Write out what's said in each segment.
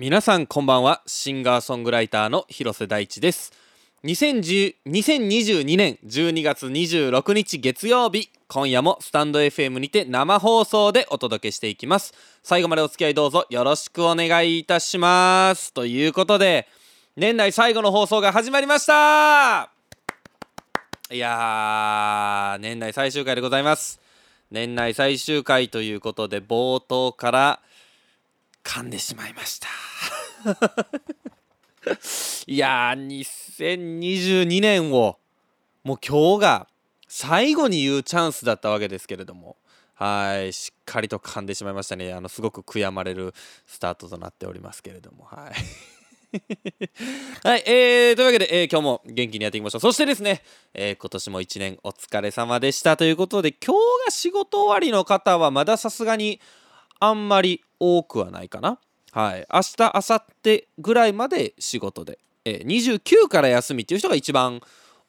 皆さんこんばんは。シンガーソングライターの広瀬大地です。2010 2022年12月26日月曜日今夜もスタンド FM にて生放送でお届けしていきます。最後までお付き合いどうぞよろしくお願いいたします。ということで年内最後の放送が始まりました。いやー年内最終回でございます。年内最終回ということで冒頭から噛んでしまいました。いやー2022年をもう今日が最後に言うチャンスだったわけですけれども。はいしっかりと噛んでしまいましたね。あのすごく悔やまれるスタートとなっておりますけれども。はい。はい、えー、というわけで、えー、今日も元気にやっていきましょう。そしてですね、えー、今年も1年お疲れ様でしたということで、今日が仕事終わりの方はまださすがにあんまり多くはないかな。はい、明日明後日ぐらいまで仕事で、えー、29から休みっていう人が一番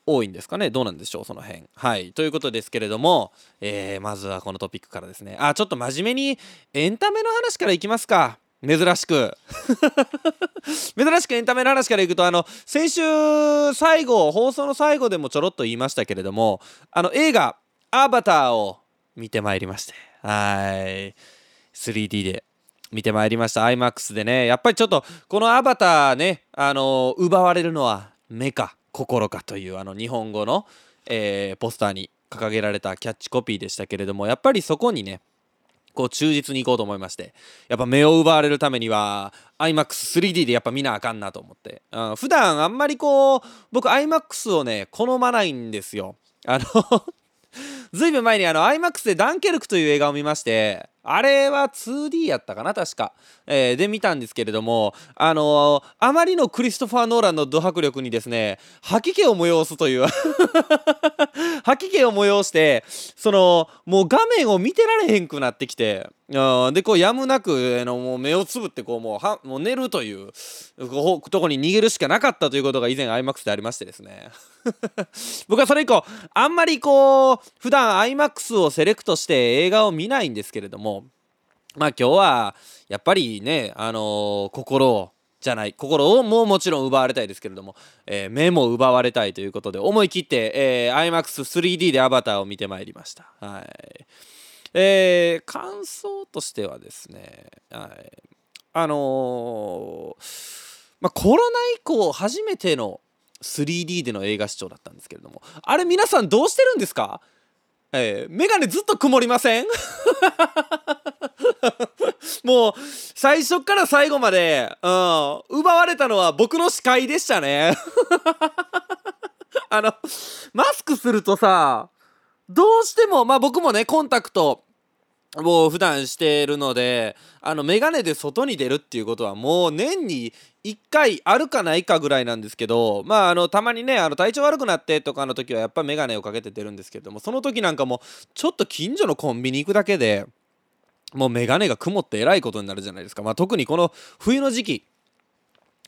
多いんですかね。どうなんでしょうその辺。はい。ということですけれども、えー、まずはこのトピックからですね。あちょっと真面目にエンタメの話からいきますか。珍しく。珍しくエンタメの話からいくとあの先週最後放送の最後でもちょろっと言いましたけれどもあの映画「アバター」を見てまいりまして。はい。3D で見てまいりました。iMAX でね。やっぱりちょっとこのアバターねあの奪われるのは目か心かというあの日本語の、えー、ポスターに掲げられたキャッチコピーでしたけれどもやっぱりそこにねこう忠実にいこうと思いましてやっぱ目を奪われるためには iMAX3D でやっぱ見なあかんなと思って、うん、普段あんまりこう僕 iMAX をね好まないんですよ。あのずいぶん前にあの iMAX でダンケルクという映画を見ましてあれは 2D やったかな確か、えー、で見たんですけれどもあのー、あまりのクリストファー・ノーランのド迫力にですね吐き気を催すという 吐き気を催してそのもう画面を見てられへんくなってきてうんでこうやむなくあのもう目をつぶってこうもうはもう寝るというとこに逃げるしかなかったということが以前 IMAX でありましてですね。僕はそれ以降あんまりこう普段 IMAX をセレクトして映画を見ないんですけれどもまあ今日はやっぱりねあのー、心をじゃない心をももちろん奪われたいですけれども、えー、目も奪われたいということで思い切って、えー、iMAX3D でアバターを見てまいりました。はい。えー、感想としてはですね、はい、あのー、まあ、コロナ以降初めての 3D での映画視聴だったんですけれどもあれ皆さんどうしてるんですか？えー、メガネずっと曇りません？もう最初から最後まで、うん、奪われたのは僕の視界でしたね。あのマスクするとさどうしてもまあ僕もねコンタクトもう普段してるのであのメガネで外に出るっていうことはもう年に1回あるかないかぐらいなんですけどまああのたまにねあの体調悪くなってとかの時はやっぱ眼鏡をかけて出るんですけどもその時なんかもちょっと近所のコンビニ行くだけでもう眼鏡が曇ってえらいことになるじゃないですか、まあ、特にこの冬の時期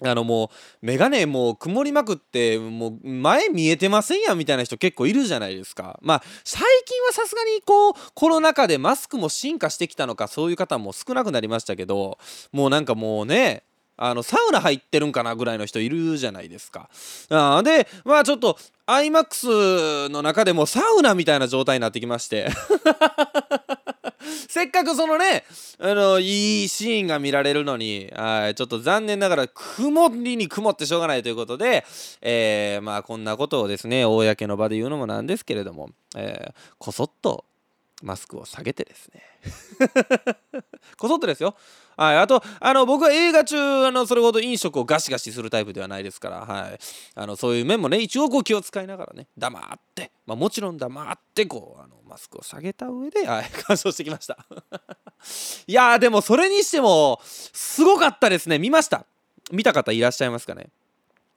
あのもうメガネもう曇りまくってもう前見えてませんやみたいな人結構いるじゃないですかまあ最近はさすがにこうコロナ禍でマスクも進化してきたのかそういう方も少なくなりましたけどもうなんかもうねあのサウナ入ってるんかなぐらいの人いるじゃないですか。あでまあちょっと iMAX の中でもサウナみたいな状態になってきまして せっかくそのね、あの、いいシーンが見られるのに、はい、ちょっと残念ながら、曇りに曇ってしょうがないということで、えー、まあ、こんなことをですね、公の場で言うのもなんですけれども、えー、こそっとマスクを下げてですね こそっとですよ。はい、あとあの僕は映画中あのそれほど飲食をガシガシするタイプではないですから、はい、あのそういう面もね一応こう気を使いながらね黙って、まあ、もちろん黙ってこうあのマスクを下げた上で、はい、鑑賞してきました。いやでもそれにしてもすごかったですね。見ました。見た方いらっしゃいますかね。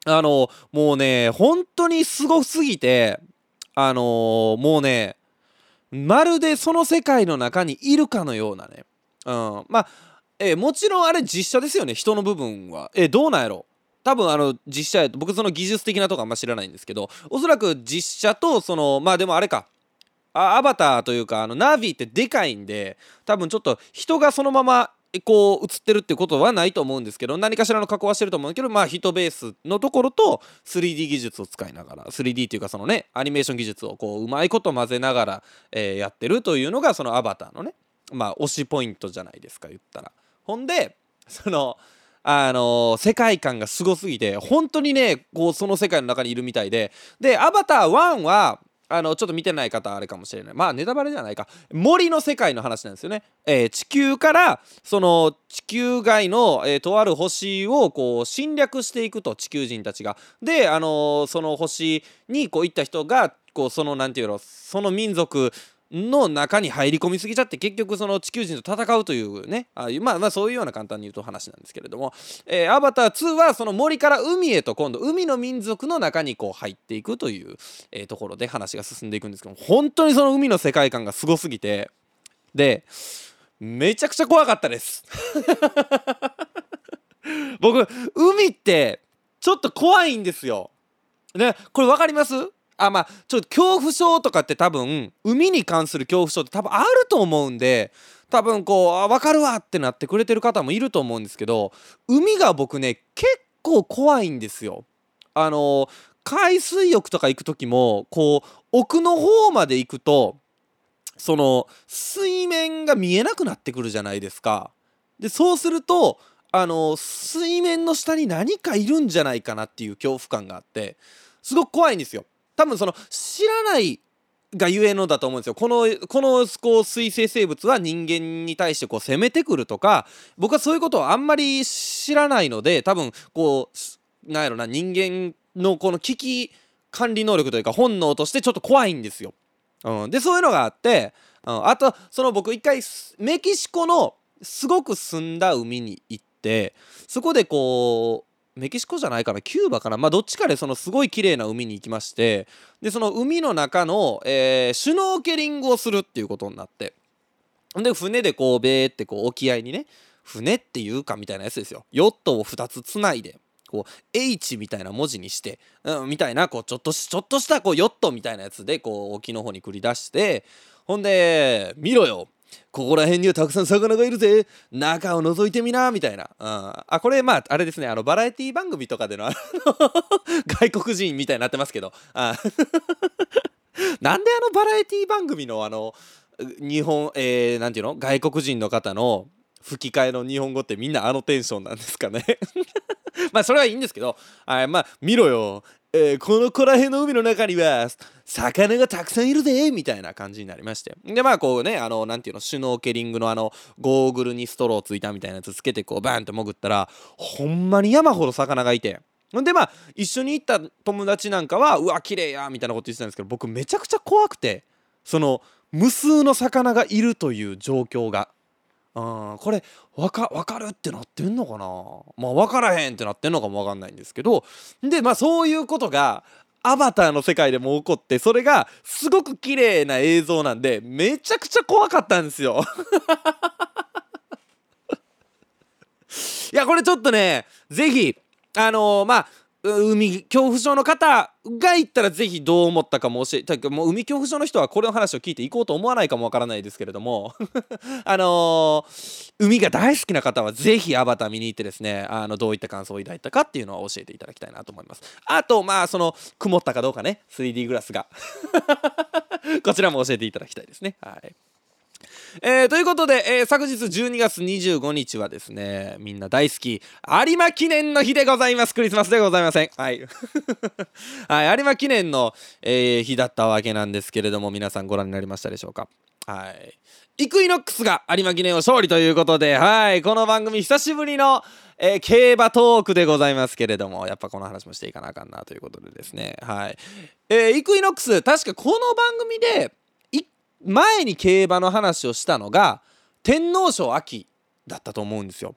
あのもうね本当にすごすぎてあのもうねまるでその世界の中にいるかのようなね、うん、まあ、えー、もちろんあれ実写ですよね人の部分は。えー、どうなんやろ。多分あの実写やと僕その技術的なとこあんま知らないんですけどおそらく実写とそのまあでもあれか。あアバターというかあのナビってでかいんで多分ちょっと人がそのままこう映ってるってことはないと思うんですけど何かしらの加工はしてると思うけどまあ人ベースのところと 3D 技術を使いながら 3D っていうかそのねアニメーション技術をこううまいこと混ぜながら、え、やってるというのがそのアバターのねまあ推しポイントじゃないですか言ったら。ほんでそのあの、世界観がすごすぎて本当にねこうその世界の中にいるみたいででアバター1はあのちょっと見てない方あれかもしれない。まあネタバレじゃないか。森の世界の話なんですよね、えー、地球からその地球外の、えー、とある星をこう侵略していくと地球人たちが。であの、その星にこう行った人がこうそのなんていうのその民族の中に入り込みすぎちゃって結局その地球人と戦うというね。あまあまあそういうような簡単に言うと話なんですけれども、えー、アバター2はその森から海へと今度海の民族の中にこう入っていくという、えー、ところで話が進んでいくんですけど本当にその海の世界観がすごすぎて。でめちゃくちゃ怖かったです。僕海ってちょっと怖いんですよ。ねこれ分かります？あまあちょっと恐怖症とかって多分海に関する恐怖症って多分あると思うんで多分こうあ分かるわってなってくれてる方もいると思うんですけど海が僕ね結構怖いんですよ。あの海水浴とか行く時もこう奥の方まで行くとその水面が見えなくなってくるじゃないですか。でそうするとあの水面の下に何かいるんじゃないかなっていう恐怖感があってすごく怖いんですよ。多分その知らないがゆえのだと思うんですよ。このこのこう水生生物は人間に対してこう攻めてくるとか僕はそういうことをあんまり知らないので多分こうなんやろな人間のこの危機管理能力というか本能としてちょっと怖いんですよ。うん、でそういうのがあって、うん、あとその僕一回メキシコのすごく澄んだ海に行ってそこでこうメキシコじゃないかなキューバかな。まあどっちかでそのすごい綺麗な海に行きましてでその海の中の、えー、シュノーケリングをするっていうことになって。で船でこうベーってこう沖合にね船っていうかみたいなやつですよ。ヨットを2つつないでこう H みたいな文字にして、うん、みたいなこうちょっとちょっとしたこうヨットみたいなやつでこう沖の方に繰り出してほんで見ろよ。ここら辺にはたくさん魚がいるぜ。中を覗いてみな。みたいな、うん、あこれまああれですね。あのバラエティ番組とかでのの 外国人みたいになってますけど。あ なんであのバラエティ番組のあの日本えー、ていうの？外国人の方の吹き替えの日本語ってみんなあのテンションなんですかね？まあそれはいいんですけど。あまあ見ろよ。えー、このこら辺の海の中には魚がたくさんいるぜみたいな感じになりまして。でまあこうねあのなんていうのシュノーケリングのあのゴーグルにストローついたみたいなやつつけてこうバーンって潜ったらほんまに山ほど魚がいて。ほんでまあ一緒に行った友達なんかはうわ綺麗やみたいなこと言ってたんですけど僕めちゃくちゃ怖くてその無数の魚がいるという状況がうん、これ分か分かるってなってんのかな？まあ分からへんってなってんのかも分かんないんですけど。でまあそういうことがアバターの世界でも起こってそれがすごく綺麗な映像なんでめちゃくちゃ怖かったんですよ。いやこれちょっとね是非あのー、まあ海恐怖症の方が行ったらぜひどう思ったかも教えてもう海恐怖症の人はこれの話を聞いて行こうと思わないかもわからないですけれども。あのー、海が大好きな方はぜひアバター見に行ってですねあのどういった感想を抱いたかっていうのを教えていただきたいなと思います。あとまあその曇ったかどうかね。3D グラスが。こちらも教えていただきたいですね。はい。えー、ということで、えー、昨日12月25日はですね、みんな大好き、有馬記念の日でございます。クリスマスでございません。はい。はい、有馬記念の、えー、日だったわけなんですけれども、皆さんご覧になりましたでしょうか？はい。イクイノックスが有馬記念を勝利ということで、はい、この番組久しぶりの、えー、競馬トークでございますけれども、やっぱこの話もしていかなあかんなということでですね、はい。えー、イクイノックス、確かこの番組で、前に競馬の話をしたのが天皇賞秋だったと思うんですよ。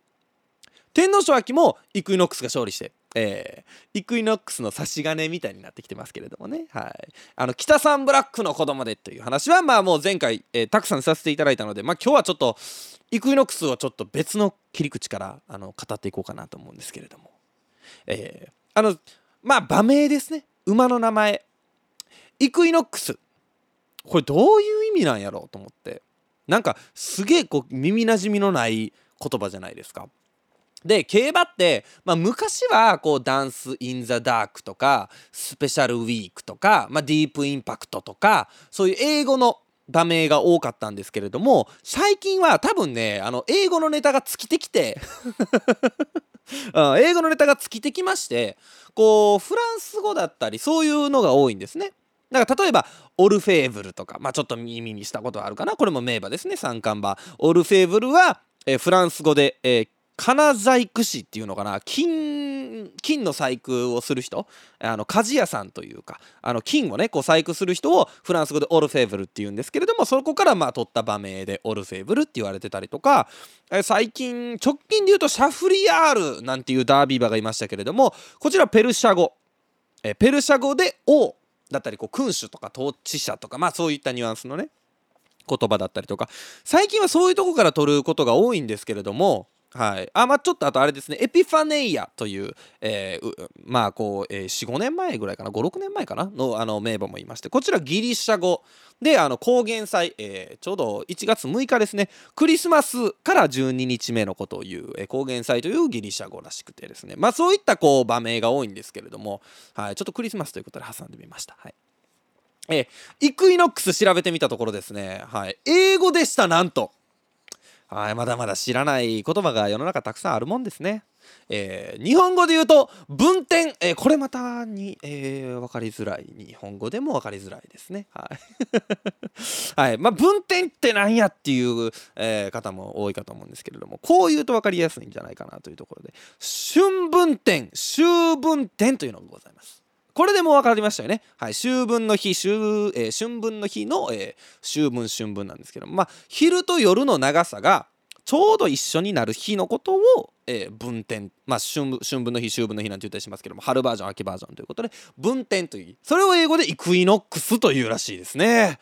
天皇賞秋もイクイノックスが勝利して、えー、イクイノックスの差し金みたいになってきてますけれどもね、はい、あの北サンブラックの子供でっていう話はまあもう前回、えー、たくさんさせていただいたので、まあ、今日はちょっとイクイノックスをちょっと別の切り口からあの語っていこうかなと思うんですけれども、えー、あのまあ馬名ですね。馬の名前。イクイノックス。これどういう意味なんやろうと思ってなんかすげえこう耳なじみのない言葉じゃないですか。で競馬って、まあ、昔はこうダンス・イン・ザ・ダークとかスペシャル・ウィークとか、まあ、ディープ・インパクトとかそういう英語の場名が多かったんですけれども最近は多分ねあの英語のネタが尽きてきて 英語のネタが尽きてきましてこうフランス語だったりそういうのが多いんですね。だから例えばオルフェーブルとかまあちょっと耳にしたことあるかな。これも名馬ですね。三冠馬。オルフェーブルは、えー、フランス語で、えー、金細工師っていうのかな。金金の細工をする人。あの鍛冶屋さんというか。あの金をねこう細工する人をフランス語でオルフェーブルっていうんですけれどもそこからまあ取った場名でオルフェーブルって言われてたりとか。え最近直近で言うとシャフリヤールなんていうダービー馬がいましたけれどもこちらペルシャ語。えペルシャ語で王。だったりこう君主とか統治者とかまあそういったニュアンスのね言葉だったりとか最近はそういうとこから取ることが多いんですけれどもはい。あ、まあ、ちょっとあとあれですね、エピファネイアという、えー、まあ、こう、えー、4、5年前ぐらいかな、5、6年前かな？の、あの、名簿もいまして、こちらギリシャ語。で、あの、高原祭、えー、ちょうど1月6日ですね、クリスマスから12日目のことを言う、えー、高原祭というギリシャ語らしくてですね、まあ、そういった、こう、場名が多いんですけれども、はい、ちょっとクリスマスということで挟んでみました。はい。えー、イクイノックス調べてみたところですね、はい、英語でした、なんと。はい、まだまだ知らない言葉が世の中たくさんあるもんですね。えー、日本語で言うと文点、えー、これまたに、えー、分かりづらい日本語でも分かりづらいですね。はい はいまあ、文点って何やっていう、えー、方も多いかと思うんですけれどもこう言うと分かりやすいんじゃないかなというところで春分点秋分点というのがございます。これでもう分かりましたよね。はい、秋分の日、秋,、えー、春分の日の、えー、秋分春分なんですけど、まあ、昼と夜の長さがちょうど一緒になる日のことを、えー、分点、まあ春、春分の日、秋分の日なんて言ったりしますけども、春バージョン、秋バージョンということで、分点という、それを英語でイクイノックスというらしいですね。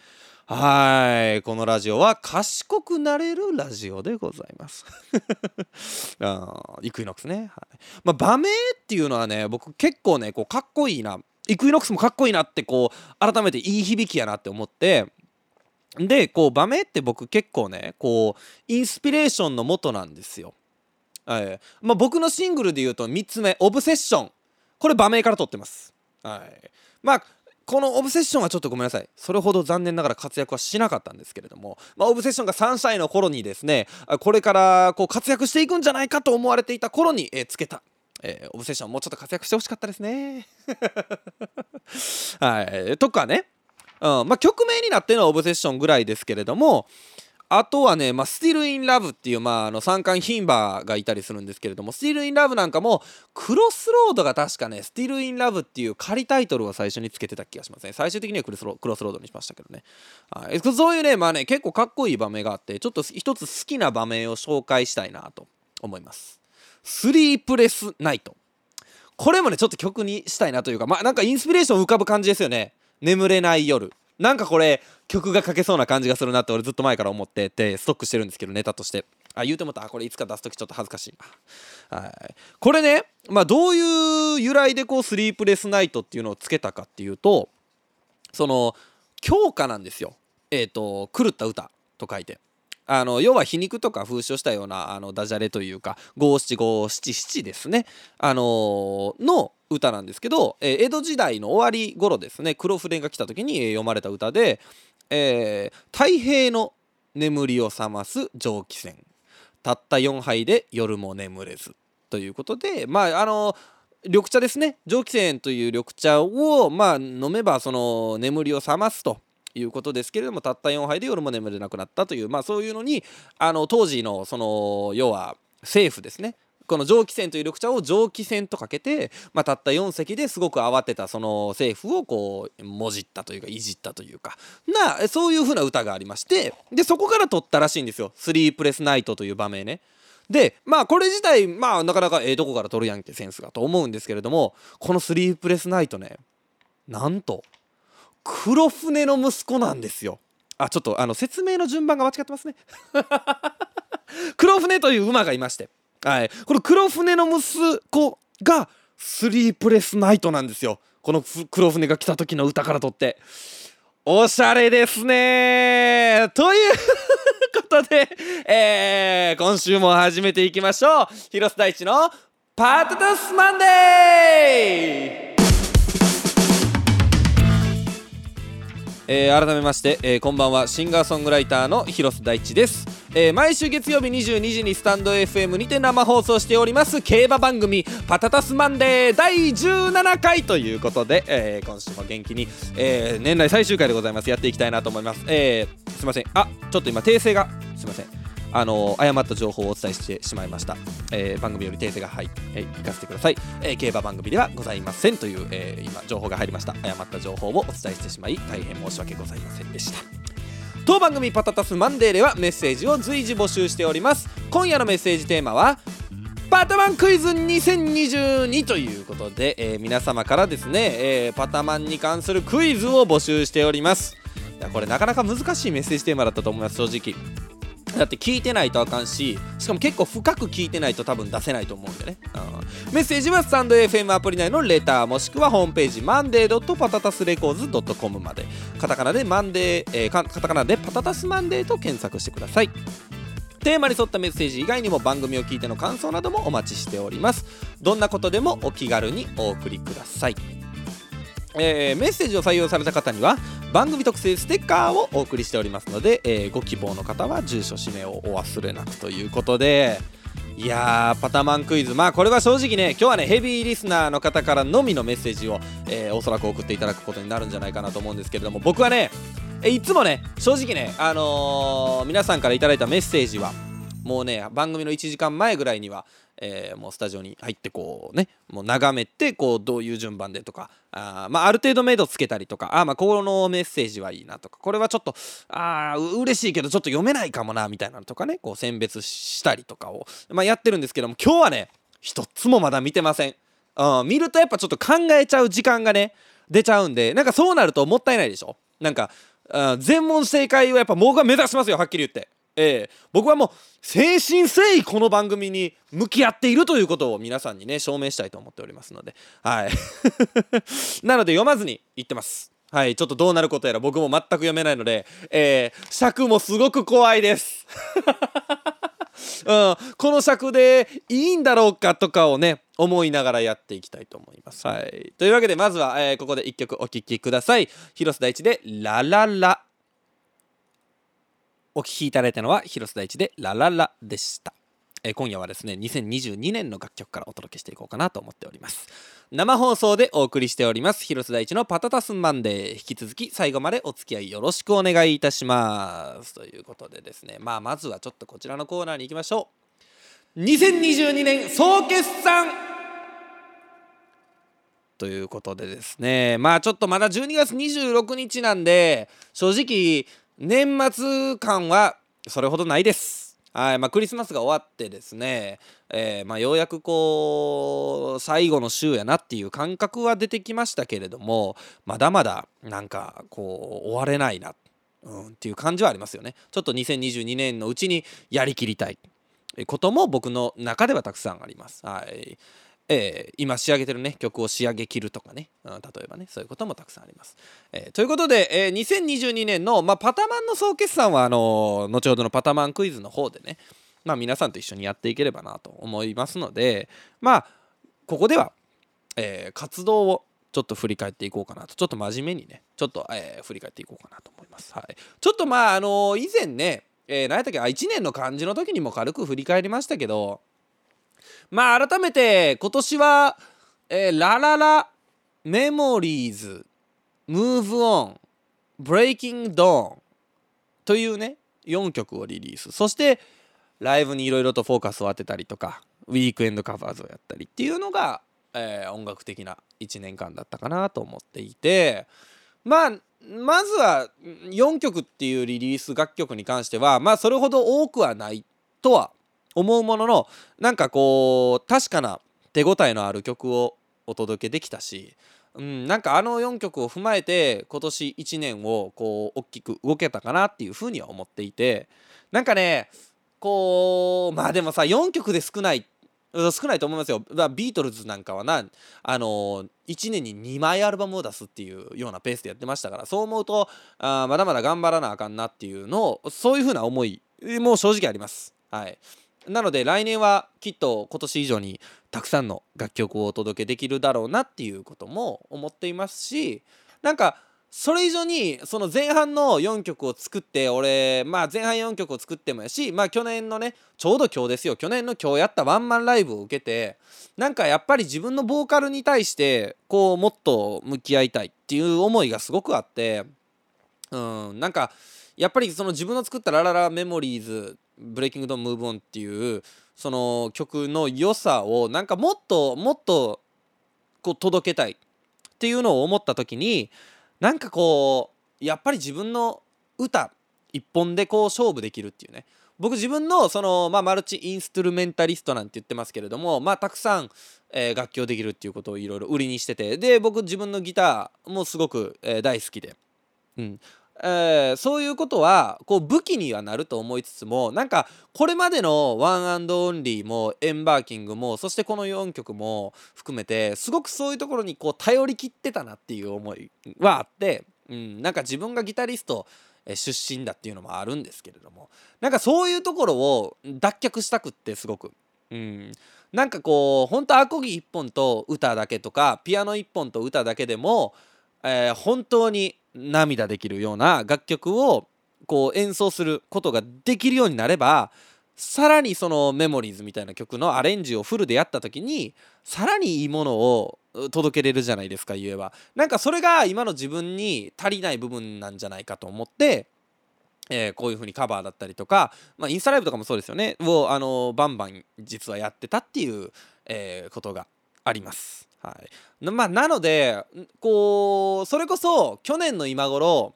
はい。このラジオは賢くなれるラジオでございます。イクイノックスね。はい。まあ、場名っていうのはね、僕結構ね、こう、かっこいいな。イクイノックスもかっこいいなって、こう、改めていい響きやなって思って、で、こう、場名って僕結構ね、こう、インスピレーションの元なんですよ。はい。まあ、僕のシングルで言うと3つ目、オブセッション。これ馬名から取ってます。はい。まあ、このオブセッションはちょっとごめんなさい。それほど残念ながら活躍はしなかったんですけれども、まあ、オブセッションがサンシャインの頃にですねこれからこう活躍していくんじゃないかと思われていた頃に、えー、つけた、えー、オブセッションもうちょっと活躍してほしかったですね。はい。とかね、うん。まあ、曲名になってるのはオブセッションぐらいですけれどもあとはね、まあ、スティル・イン・ラブっていう、まあ、あの三冠牝馬がいたりするんですけれども、スティル・イン・ラブなんかも、クロスロードが確かね、スティル・イン・ラブっていう仮タイトルを最初につけてた気がしますね。最終的にはクロスロードにしましたけどね。はい、そういうね、まあね、結構かっこいい場面があって、ちょっと一つ好きな場面を紹介したいなと思います。 Sleepless Night。これもね、ちょっと曲にしたいなというか、まあなんかインスピレーション浮かぶ感じですよね。眠れない夜。なんかこれ曲が書けそうな感じがするなって俺ずっと前から思っててストックしてるんですけどネタとして。あ言うてもた。これいつか出す時ちょっと恥ずかしいな。はい。これねまあどういう由来でこうスリープレスナイトっていうのをつけたかっていうとその強化なんですよ。えっ、ー、と狂った歌と書いて。あの要は皮肉とか風刺をしたようなあのダジャレというか五七五七七ですね。あのー、の歌なんですけど、えー、江戸時代の終わり頃ですね。黒船が来た時に読まれた歌で、えー、太平の眠りを覚ます蒸気船。たった4杯で夜も眠れず。ということでまああの緑茶ですね。蒸気船という緑茶をまあ飲めばその眠りを覚ますと。いうことですけれどもたった4杯で夜も眠れなくなったというまあそういうのにあの当時のその要は政府ですねこの蒸気船という緑茶を蒸気船とかけて、まあ、たった4隻ですごく慌てたその政府をこうもじったというかいじったというかなそういう風な歌がありましてでそこから取ったらしいんですよ「スリープレスナイト」という場名ね。でまあこれ自体まあなかなかええとこから取るやんけセンスがと思うんですけれどもこの「スリープレスナイトね」なんと黒船の息子なんですよ。あちょっとあの説明の順番が間違ってますね。黒船という馬がいまして。はい、この黒船の息子がスリープレスナイトなんですよ。この黒船が来た時の歌からとって。おしゃれですね。という ことで、えー、今週も始めていきましょう。広瀬大地のパートタスマンデー!えー、改めまして、えー、こんばんは。シンガーソングライターの広瀬大地です、えー、毎週月曜日22時にスタンド FM にて生放送しております。競馬番組「パタタスマンデー」第17回ということで、え今週も元気に、え年内最終回でございます。やっていきたいなと思います、えすいません。あちょっと今訂正が。すいません。あの誤った情報をお伝えしてしまいました、えー、番組より訂正が入って、えー、行かせてください、えー、競馬番組ではございませんという、え今情報が入りました。誤った情報をお伝えしてしまい大変申し訳ございませんでした。当番組パタタスマンデーではメッセージを随時募集しております。今夜のメッセージテーマはパタマンクイズ2022ということで、えー、皆様からですね、えー、パタマンに関するクイズを募集しております。これなかなか難しいメッセージテーマだったと思います正直。だって聞いてないとあかんししかも結構深く聞いてないと多分出せないと思うんでね、うん、メッセージはスタンド FM アプリ内のレターもしくはホームページマンデーパタタスレコーズ .com まで。カタカナでマンデー、えー、カタカナでパタタスマンデーと検索してください。テーマに沿ったメッセージ以外にも番組を聞いての感想などもお待ちしております。どんなことでもお気軽にお送りください。えー、メッセージを採用された方には番組特製ステッカーをお送りしておりますので、えー、ご希望の方は住所氏名をお忘れなくということでいやーパタマンクイズ。まあこれは正直ね今日はねヘビーリスナーの方からのみのメッセージを、えー、おそらく送っていただくことになるんじゃないかなと思うんですけれども僕はねいつもね正直ねあの、皆さんから頂いたメッセージはもうね番組の1時間前ぐらいには、えー、もうスタジオに入ってこうねもう眺めてこうどういう順番でとかあ,、まあ、ある程度目処つけたりとかあまあこのメッセージはいいなとかこれはちょっとあ嬉しいけどちょっと読めないかもなみたいなのとかねこう選別したりとかを、まあ、やってるんですけども今日はね一つもまだ見てません、うん、見るとやっぱちょっと考えちゃう時間がね出ちゃうんでなんかそうなるともったいないでしょ？なんか全問正解をやっぱ僕は目指しますよはっきり言って。えー、僕はもう誠心誠意この番組に向き合っているということを皆さんにね証明したいと思っておりますので。はい。なので読まずに言ってます。はい。ちょっとどうなることやら僕も全く読めないので、えー、尺もすごく怖いです。うん、この尺でいいんだろうかとかをね思いながらやっていきたいと思います。はい、というわけでまずは、えー、ここで1曲お聴きください。広瀬大地で「ラララ」。お聴きいただいたのは広瀬大地でラララでした。え、今夜はですね2022年の楽曲からお届けしていこうかなと思っております。生放送でお送りしております広瀬大地のパタタスマンデー引き続き最後までお付き合いよろしくお願いいたします。ということでですねまあまずはちょっとこちらのコーナーに行きましょう。2022年総決算。ということでですねまあちょっとまだ12月26日なんで正直年末感はそれほどないです。はいまあ、クリスマスが終わってですね、えー、まあ、ようやくこう最後の週やなっていう感覚は出てきましたけれどもまだまだなんかこう終われないな、うん、っていう感じはありますよね。ちょっと2022年のうちにやりきりたいことも僕の中ではたくさんあります。はいえー、今仕上げてるね曲を仕上げきるとかね、うん、例えばねそういうこともたくさんあります。えー、ということで、えー、2022年の、まあ、パタマンの総決算はあの後ほどのパタマンクイズの方でね、まあ、皆さんと一緒にやっていければなと思いますのでまあここでは、え活動をちょっと振り返っていこうかなとちょっと真面目にねちょっと、え振り返っていこうかなと思います。はい、ちょっとまああの以前ね、えー、何やったっけ1年の漢字の時にも軽く振り返りましたけどまあ改めて今年は、えー、ラララメモリーズムーブオンブレイキングドーンというね4曲をリリース。そしてライブにいろいろとフォーカスを当てたりとかウィークエンドカバーズをやったりっていうのが、えー、音楽的な1年間だったかなと思っていて。まあまずは4曲っていうリリース楽曲に関してはまあそれほど多くはないとは思うもののなんかこう確かな手応えのある曲をお届けできたし、うん、なんかあの4曲を踏まえて今年1年をこう大きく動けたかなっていうふうには思っていてなんかねこうまあでもさ4曲で少ない少ないと思いますよ。ビートルズなんかはな、あの、1年に2枚アルバムを出すっていうようなペースでやってましたから、そう思うと、あまだまだ頑張らなあかんなっていうのを、そういうふうな思いもう正直あります。はい。なので来年はきっと今年以上にたくさんの楽曲をお届けできるだろうなっていうことも思っていますし、なんかそれ以上にその前半の4曲を作って俺まあ前半4曲を作ってもやしまあ去年のねちょうど今日ですよ。去年の今日やったワンマンライブを受けてなんかやっぱり自分のボーカルに対してこうもっと向き合いたいっていう思いがすごくあってうんなんかやっぱりその自分の作った「ラララメモリーズブレイキングドンムーブオン」っていうその曲の良さをなんかもっともっとこう届けたいっていうのを思った時になんかこうやっぱり自分の歌一本でこう勝負できるっていうね。僕自分のその、まあ、マルチインストゥルメンタリストなんて言ってますけれども、まあ、たくさん、え、楽器をできるっていうことをいろいろ売りにしててで僕自分のギターもすごく、え、大好きで、うん。えー、そういうことはこう武器にはなると思いつつもなんかこれまでの One and Only も Embarking もそしてこの4曲も含めてすごくそういうところにこう頼りきってたなっていう思いはあって、うん、なんか自分がギタリスト出身だっていうのもあるんですけれどもなんかそういうところを脱却したくってすごく。うんなんかこう本当アコギ1本と歌だけとかピアノ1本と歌だけでも、えー、本当に涙できるような楽曲をこう演奏することができるようになればさらにそのメモリーズみたいな曲のアレンジをフルでやった時にさらにいいものを届けれるじゃないですか言えばなんかそれが今の自分に足りない部分なんじゃないかと思ってえー、こういう風にカバーだったりとか、まあ、インスタライブとかもそうですよねをあのバンバン実はやってたっていう、えー、ことがあります。はい。まあ、なのでこうそれこそ去年の今頃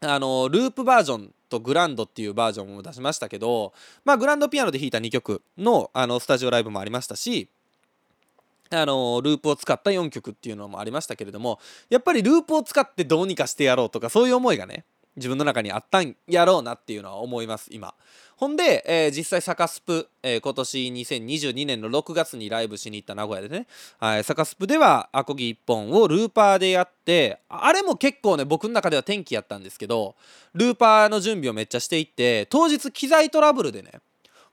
あのループバージョンとグランドっていうバージョンを出しましたけど、まあ、グランドピアノで弾いた2曲のあのスタジオライブもありましたしあのループを使った4曲っていうのもありましたけれどもやっぱりループを使ってどうにかしてやろうとかそういう思いがね自分の中にあったんやろうなっていうのは思います今。ほんで、えー、実際サカスプ、えー、今年2022年の6月にライブしに行った名古屋でね、はい、サカスプではアコギ1本をルーパーでやってあれも結構ね僕の中では転機やったんですけどルーパーの準備をめっちゃしていって当日機材トラブルでね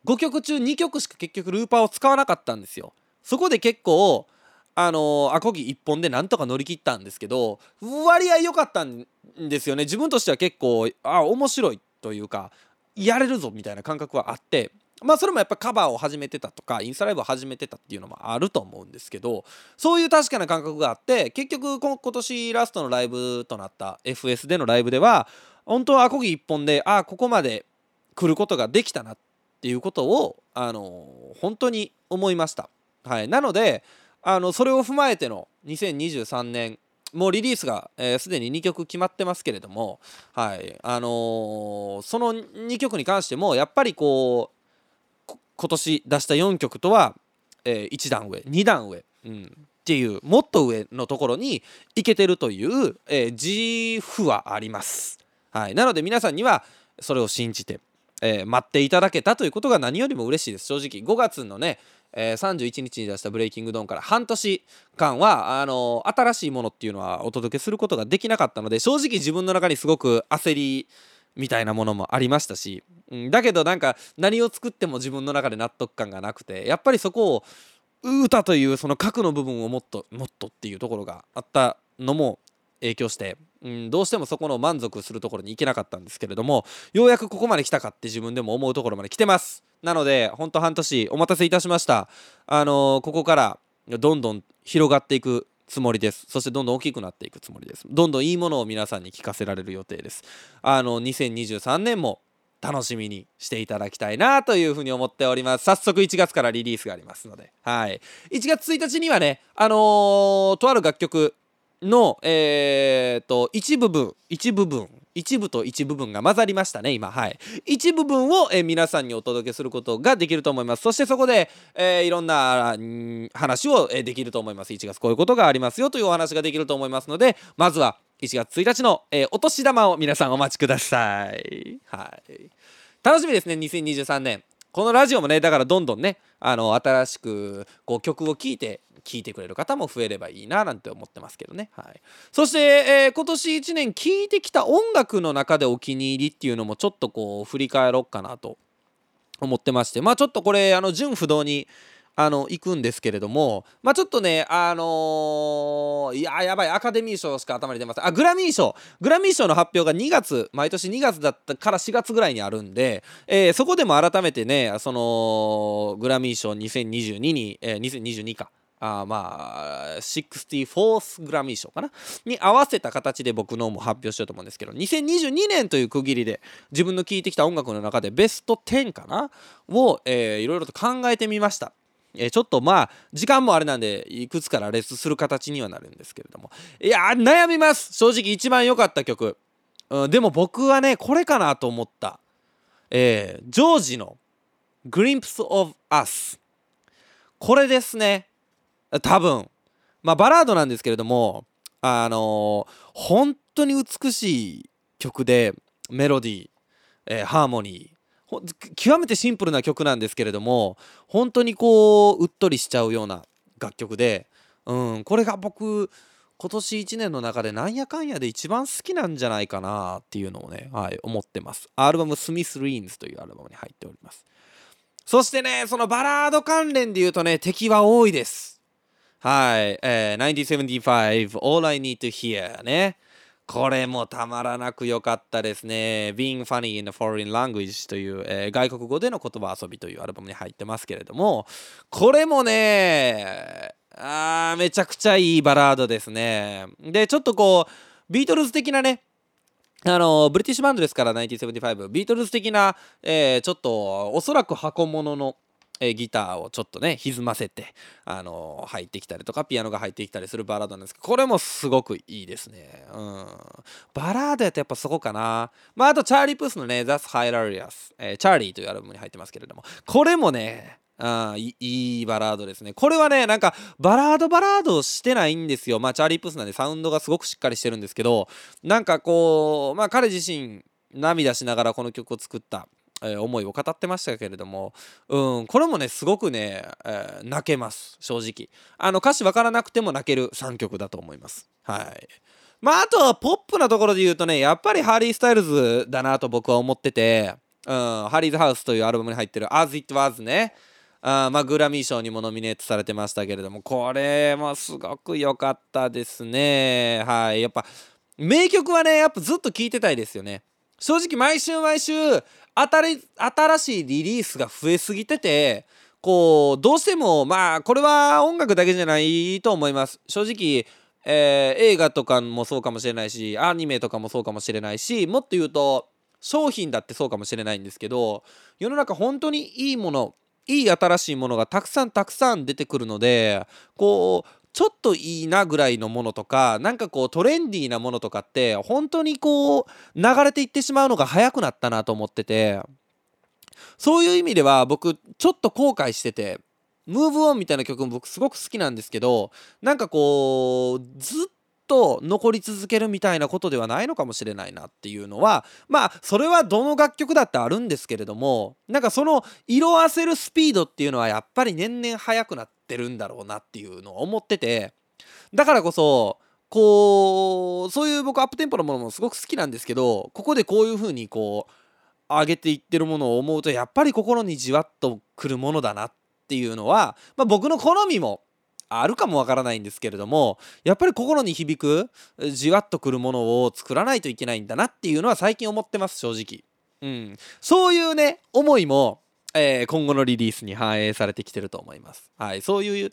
5曲中2曲しか結局ルーパーを使わなかったんですよ。そこで結構あのー、アコギ1本でなんとか乗り切ったんですけど割合良かったんですよね。自分としては結構あ面白いというかやれるぞみたいな感覚はあってまあそれもやっぱカバーを始めてたとかインスタライブを始めてたっていうのもあると思うんですけどそういう確かな感覚があって結局今年ラストのライブとなった FS でのライブでは本当はアコギ1本でああここまで来ることができたなっていうことをあの本当に思いました。はい、なのであのそれを踏まえての2023年もうリリースがすで、えー、に2曲決まってますけれども、はいあのー、その2曲に関してもやっぱりこう今年出した4曲とは、えー、1段上2段上、うん、っていうもっと上のところにいけてるという、えー、自負はあります。はい、なので皆さんにはそれを信じて、えー、待っていただけたということが何よりも嬉しいです正直5月のねえー、31日に出した「ブレイキングドーン」から半年間はあのー、新しいものっていうのはお届けすることができなかったので正直自分の中にすごく焦りみたいなものもありましたし、うん、だけどなんか何を作っても自分の中で納得感がなくてやっぱりそこを歌というその核の部分をもっともっとっていうところがあったのも影響して、うん、どうしてもそこの満足するところに行けなかったんですけれどもようやくここまで来たかって自分でも思うところまで来てます。なのでほんと半年お待たせいたしました。あのー、ここからどんどん広がっていくつもりです。そしてどんどん大きくなっていくつもりです。どんどんいいものを皆さんに聞かせられる予定です。あの2023年も楽しみにしていただきたいなというふうに思っております。早速1月からリリースがありますので。はい。1月1日にはねあのー、とある楽曲の、えー、と一部分一部分一部と一部分が混ざりましたね今。はい。一部分を、えー、皆さんにお届けすることができると思います。そしてそこで、えー、いろんな話を、えー、できると思います。1月こういうことがありますよというお話ができると思いますのでまずは1月1日の、え、お年玉を皆さんお待ちください。はい。楽しみですね2023年。このラジオもねだからどんどんねあの新しくこう曲を聴いて聴いてくれる方も増えればいいななんて思ってますけどね、はい、そして、えー、今年1年聴いてきた音楽の中でお気に入りっていうのもちょっとこう振り返ろうかなと思ってましてまあちょっとこれあの純不動にあの行くんですけれどもまあちょっとねあのー、いややばいアカデミー賞しか頭に出ません。あグラミー賞。グラミー賞の発表が2月毎年2月だったから4月ぐらいにあるんで、えー、そこでも改めてねそのグラミー賞2022に、えー、2022か。あまあ 64th グラミー賞かな？に合わせた形で僕のも発表しようと思うんですけど2022年という区切りで自分の聴いてきた音楽の中でベスト10かな？を、えー、いろいろと考えてみました。え、ちょっとまあ時間もあれなんでいくつか羅列する形にはなるんですけれども。いや悩みます。正直一番良かった曲、うん、でも僕はねこれかなと思った、えー、ジョージの「Glimpse of Us」これですね。多分。まあバラードなんですけれどもあのー、本当に美しい曲でメロディー、えー、ハーモニー。極めてシンプルな曲なんですけれども本当にこううっとりしちゃうような楽曲で、うん、これが僕今年1年の中でなんやかんやで一番好きなんじゃないかなっていうのをね、はい、思ってます。アルバムスミス・リーンズというアルバムに入っております。そしてね、そのバラード関連で言うとね、敵は多いです。はい、えー、1975 All I Need to Hear ね。これもたまらなく良かったですね。Being Funny in a Foreign Language という、えー、外国語での言葉遊びというアルバムに入ってますけれども、これもね、あめちゃくちゃいいバラードですね。で、ちょっとこう、ビートルズ的なね、あのブリティッシュバンドですから1975ビートルズ的な、えー、ちょっとおそらく箱物のえギターをちょっとね歪ませて、あの、入ってきたりとかピアノが入ってきたりするバラードなんですけどこれもすごくいいですね、うん、バラードやとやっぱそこかな。まああとチャーリー・プースのね「That's Hilarious、えー」チャーリーというアルバムに入ってますけれども。これもねあいいいバラードですね。これはね、なんかバラードバラードしてないんですよ。まあチャーリー・プースなんでサウンドがすごくしっかりしてるんですけど、なんかこう、まあ彼自身涙しながらこの曲を作った。えー、思いを語ってましたけれども、うん、これもねすごくね、えー、泣けます正直。あの歌詞分からなくても泣ける3曲だと思います。はい。まああとはポップなところで言うとねやっぱりハリー・スタイルズだなと僕は思ってて、うん、ハリーズ・ハウスというアルバムに入ってる「As It Was ね」あまあ、グラミー賞にもノミネートされてましたけれどもこれもすごく良かったですね。はい。やっぱ名曲はねやっぱずっと聴いてたいですよね。正直毎週毎週新しいリリースが増えすぎててこうどうしてもまあこれは音楽だけじゃないと思います。正直、えー、映画とかもそうかもしれないしアニメとかもそうかもしれないしもっと言うと商品だってそうかもしれないんですけど世の中本当にいいものいい新しいものがたくさんたくさん出てくるのでこうちょっといいなぐらいのものとかなんかこうトレンディーなものとかって本当にこう流れていってしまうのが早くなったなと思っててそういう意味では僕ちょっと後悔してて「ムーブオンみたいな曲も僕すごく好きなんですけどなんかこうずっと残り続けるみたいなことではないのかもしれないなっていうのはまあそれはどの楽曲だってあるんですけれどもなんかその色あせるスピードっていうのはやっぱり年々速くなってるんだろうなっていうのを思っててだからこそこうそういう僕アップテンポのものもすごく好きなんですけどここでこういう風にこう上げていってるものを思うとやっぱり心にじわっとくるものだなっていうのは、まあ、僕の好みもあるかもわからないんですけれどもやっぱり心に響くじわっとくるものを作らないといけないんだなっていうのは最近思ってます正直。うん、そういうね思いもえー、今後のリリースに反映されてきてると思います。はい、そういう、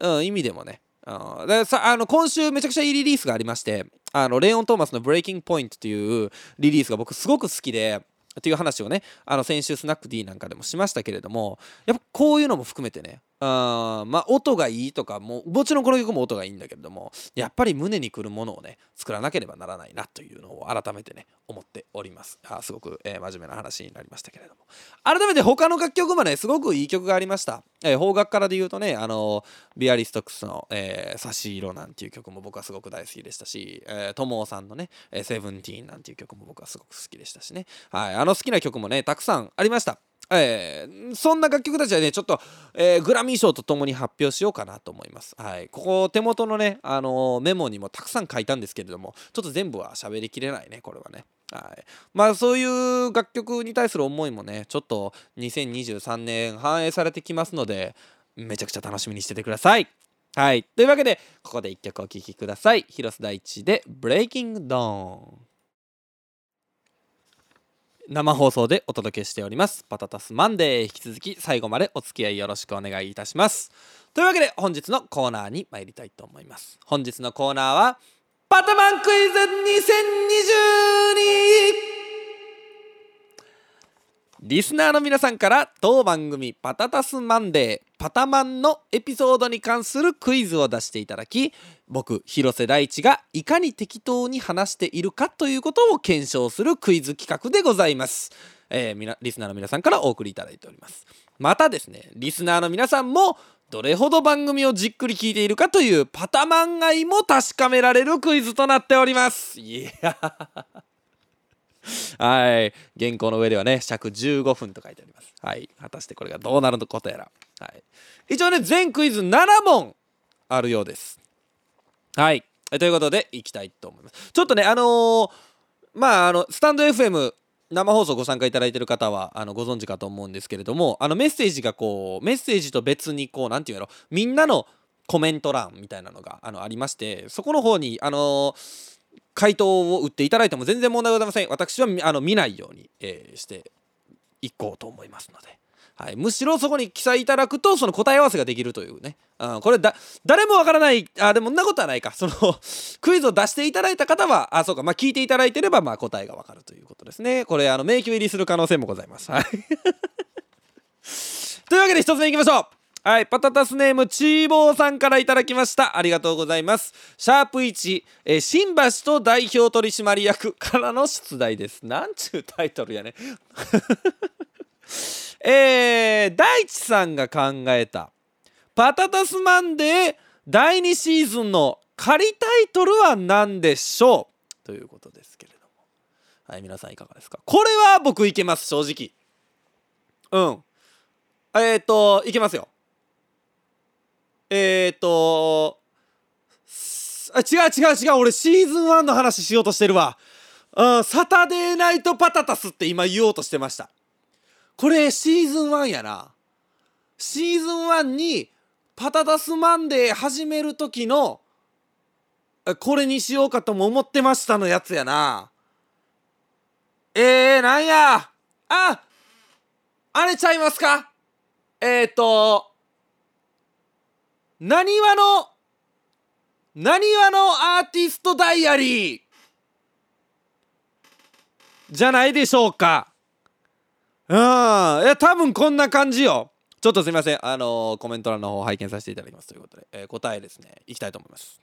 うん、意味でもね、うん、でさあの今週めちゃくちゃいいリリースがありましてあのレオン・トーマスの「ブレイキング・ポイント」というリリースが僕すごく好きでっていう話をねあの先週スナック D なんかでもしましたけれどもやっぱこういうのも含めてねまあ音がいいとかももちろんこの曲も音がいいんだけれどもやっぱり胸にくるものをね作らなければならないなというのを改めてね思っております。あすごく、えー、真面目な話になりましたけれども。改めて他の楽曲もねすごくいい曲がありました、えー、邦楽からで言うとねあのビアリストックスの、えー「差し色」なんていう曲も僕はすごく大好きでしたし、えー、友さんのね「セブンティーン」なんていう曲も僕はすごく好きでしたしね。はいあの好きな曲もねたくさんありました。えー、そんな楽曲たちはねちょっと、えー、グラミー賞とともに発表しようかなと思います。はい、ここ手元のね、あのー、メモにもたくさん書いたんですけれどもちょっと全部は喋りきれないねこれはね。はい、まあそういう楽曲に対する思いもねちょっと2023年反映されてきますのでめちゃくちゃ楽しみにしててください。はい。というわけで、ここで一曲お聴きください。広瀬大地で Breaking Dawn。生放送でお届けしております。パタタスマンデー。引き続き最後までお付き合いよろしくお願いいたします。というわけで本日のコーナーに参りたいと思います。本日のコーナーは、パタマンクイズ 2022! リスナーの皆さんから当番組パタタスマンデーパタマンのエピソードに関するクイズを出していただき僕広瀬大地がいかに適当に話しているかということを検証するクイズ企画でございます、えー、リスナーの皆さんからお送りいただいておりますまたですねリスナーの皆さんもどれほど番組をじっくり聞いているかというパタマン愛も確かめられるクイズとなっております。いやはい。原稿の上ではね、尺15分と書いてあります。はい。果たしてこれがどうなるのことやら。はい。一応ね、全クイズ7問あるようです。はい。ということで、いきたいと思います。ちょっとね、あのー、まあ、あの、スタンド FM 生放送ご参加いただいてる方はあのご存知かと思うんですけれどもあのメッセージがこうメッセージと別にこう何て言うやろみんなのコメント欄みたいなのがあのありましてそこの方にあのー回答を打っていただいても全然問題ございません。私はあの見ないように、えー、していこうと思いますので、はい、むしろそこに記載いただくとその答え合わせができるというね、うん、これだ誰もわからないあでもんなことはないか。そのクイズを出していただいた方はあそうか。まあ聞いていただいてればまあ答えがわかるということですね。これあの迷宮入りする可能性もございます。はい。というわけで一つ目いきましょう。はい、パタタスネームチーボーさんからいただきました。ありがとうございます。シャープ1、えー、新橋と代表取締役からの出題です。なんちゅうタイトルやね。えー、大地さんが考えたパタタスマンデー第2シーズンの仮タイトルは何でしょう？ということですけれども。はい、皆さんいかがですか？これは僕いけます、正直。うん。えっ、ー、と、いけますよ。えっ、とあ違う違う違う。俺シーズン1の話しようとしてるわ、うん、サタデーナイトパタタスって今言おうとしてました。これシーズン1やな。シーズン1にパタタスマンデー始める時のこれにしようかとも思ってましたのやつやな。えー、なんや。ああれちゃいますか？えっ、となにわのなにわのアーティストダイアリーじゃないでしょうか。うんいや多分こんな感じよ。ちょっとすいません。あのー、コメント欄の方拝見させていただきます。ということで、えー、答えですね。いきたいと思います。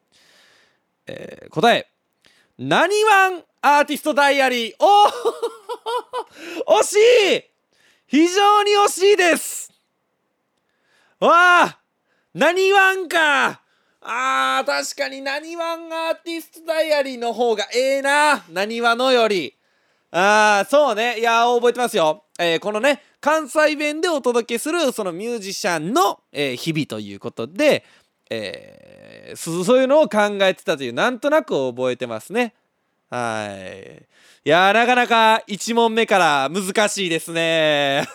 えー、答え。なにわんアーティストダイアリー。お惜しい。非常に惜しいです。わあなにわんか。あー確かになにわんアーティストダイアリーの方がええな。なにわのより。あーそうね。いや覚えてますよ、えー、このね関西弁でお届けするそのミュージシャンの、えー、日々ということで、えー、そういうのを考えてたというなんとなく覚えてますね。はい。いやなかなか1問目から難しいですね。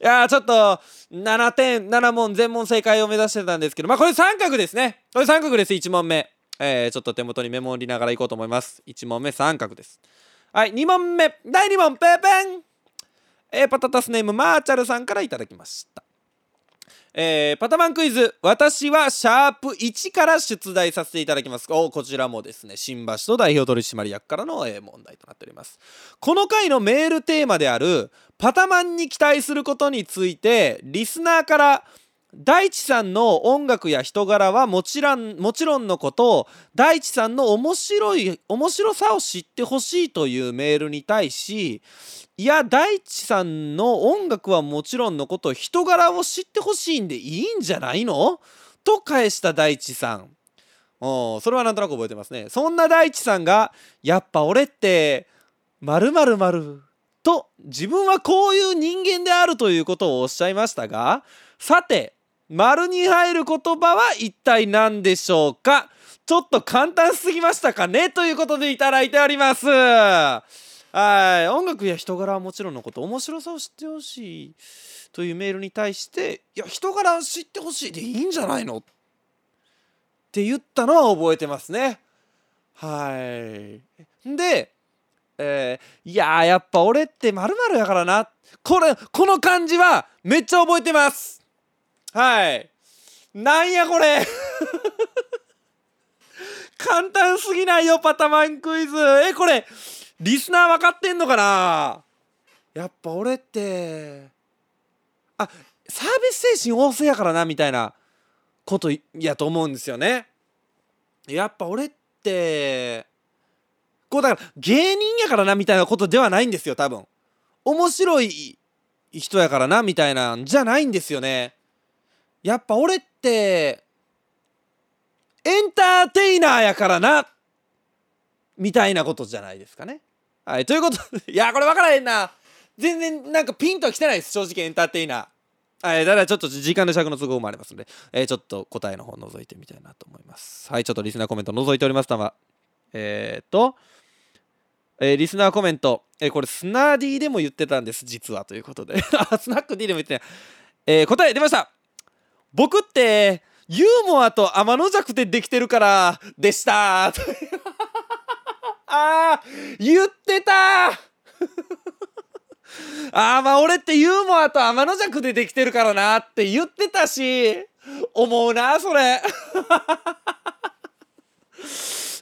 いやーちょっと7点7問全問正解を目指してたんですけどまあこれ三角ですね。これ三角です1問目。えー、ちょっと手元にメモをりながらいこうと思います。1問目三角です。はい2問目。第2問ペーペン。えー、パタタスネームマーチャルさんからいただきました。えー、パタマンクイズ。私はシャープ1から出題させていただきます。おこちらもですね新橋と代表取締役からの、えー、問題となっております。この回のメールテーマであるパタマンに期待することについてリスナーから大地さんの音楽や人柄はもちろんもちろんのこと大地さんの面白い面白さを知ってほしいというメールに対しいや大地さんの音楽はもちろんのこと人柄を知ってほしいんでいいんじゃないの？と返した大地さん。おそれはなんとなく覚えてますね。そんな大地さんがやっぱ俺って〇〇〇と自分はこういう人間であるということをおっしゃいましたがさて丸に入る言葉は一体何でしょうか？ちょっと簡単すぎましたかね？ということでいただいております。はい。音楽や人柄はもちろんのこと面白さを知ってほしいというメールに対していや人柄知ってほしいでいいんじゃないの？って言ったのは覚えてますね。はい。でえー、いややっぱ俺ってまるまるやからな。これこの感じはめっちゃ覚えてます。はい。なんやこれ。簡単すぎないよパタマンクイズ。えこれリスナー分かってんのかな？やっぱ俺ってあサービス精神旺盛やからなみたいなことやと思うんですよね。やっぱ俺ってこうだから芸人やからなみたいなことではないんですよ多分面白い人やからなみたいなんじゃないんですよねやっぱ俺ってエンターテイナーやからなみたいなことじゃないですかねはいということで いやこれ分からへんな全然なんかピンとは来てないです正直エンターテイナーはい、だちょっと時間の尺の都合もありますので、えー、ちょっと答えの方覗いてみたいなと思います。はい、ちょっとリスナーコメント覗いております。たま。えー、っと、えー、リスナーコメント、えー、これスナーディーでも言ってたんです、実はということで。スナック D でも言ってない。えー、答え出ました。僕ってユーモアと天の弱でできてるからでした。あー言ってた。あーまあ俺ってユーモアと天の弱でできてるからなって言ってたし思うなそれ。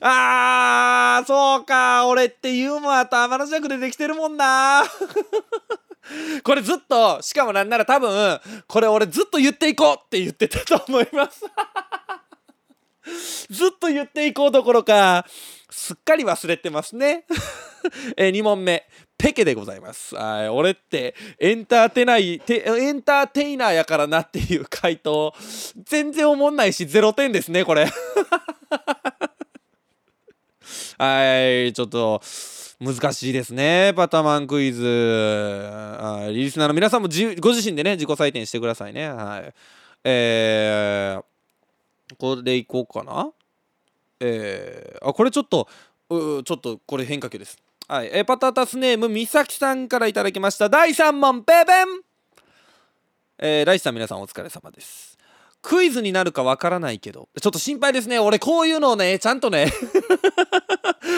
あーそうか俺ってユーモアと天の弱でできてるもんな。これずっとしかもなんなら多分これ俺ずっと言っていこうって言ってたと思います。ずっと言っていこうどころかすっかり忘れてますね。え2問目。ペケでございます。はい俺ってエンターテナイエンターテイナーやからなっていう回答全然思んないし0点ですねこれ。はいちょっと難しいですねパタマンクイズ。あリスナーの皆さんもご自身でね自己採点してくださいね。はい。えー、これでいこうかな。えー、あこれちょっとうちょっとこれ変化球です。はい、えパタタスネームみさきさんからいただきました。第3問ペペン。えー、ライスさん皆さんお疲れ様です。クイズになるかわからないけど。ちょっと心配ですね。俺こういうのをねちゃんとね。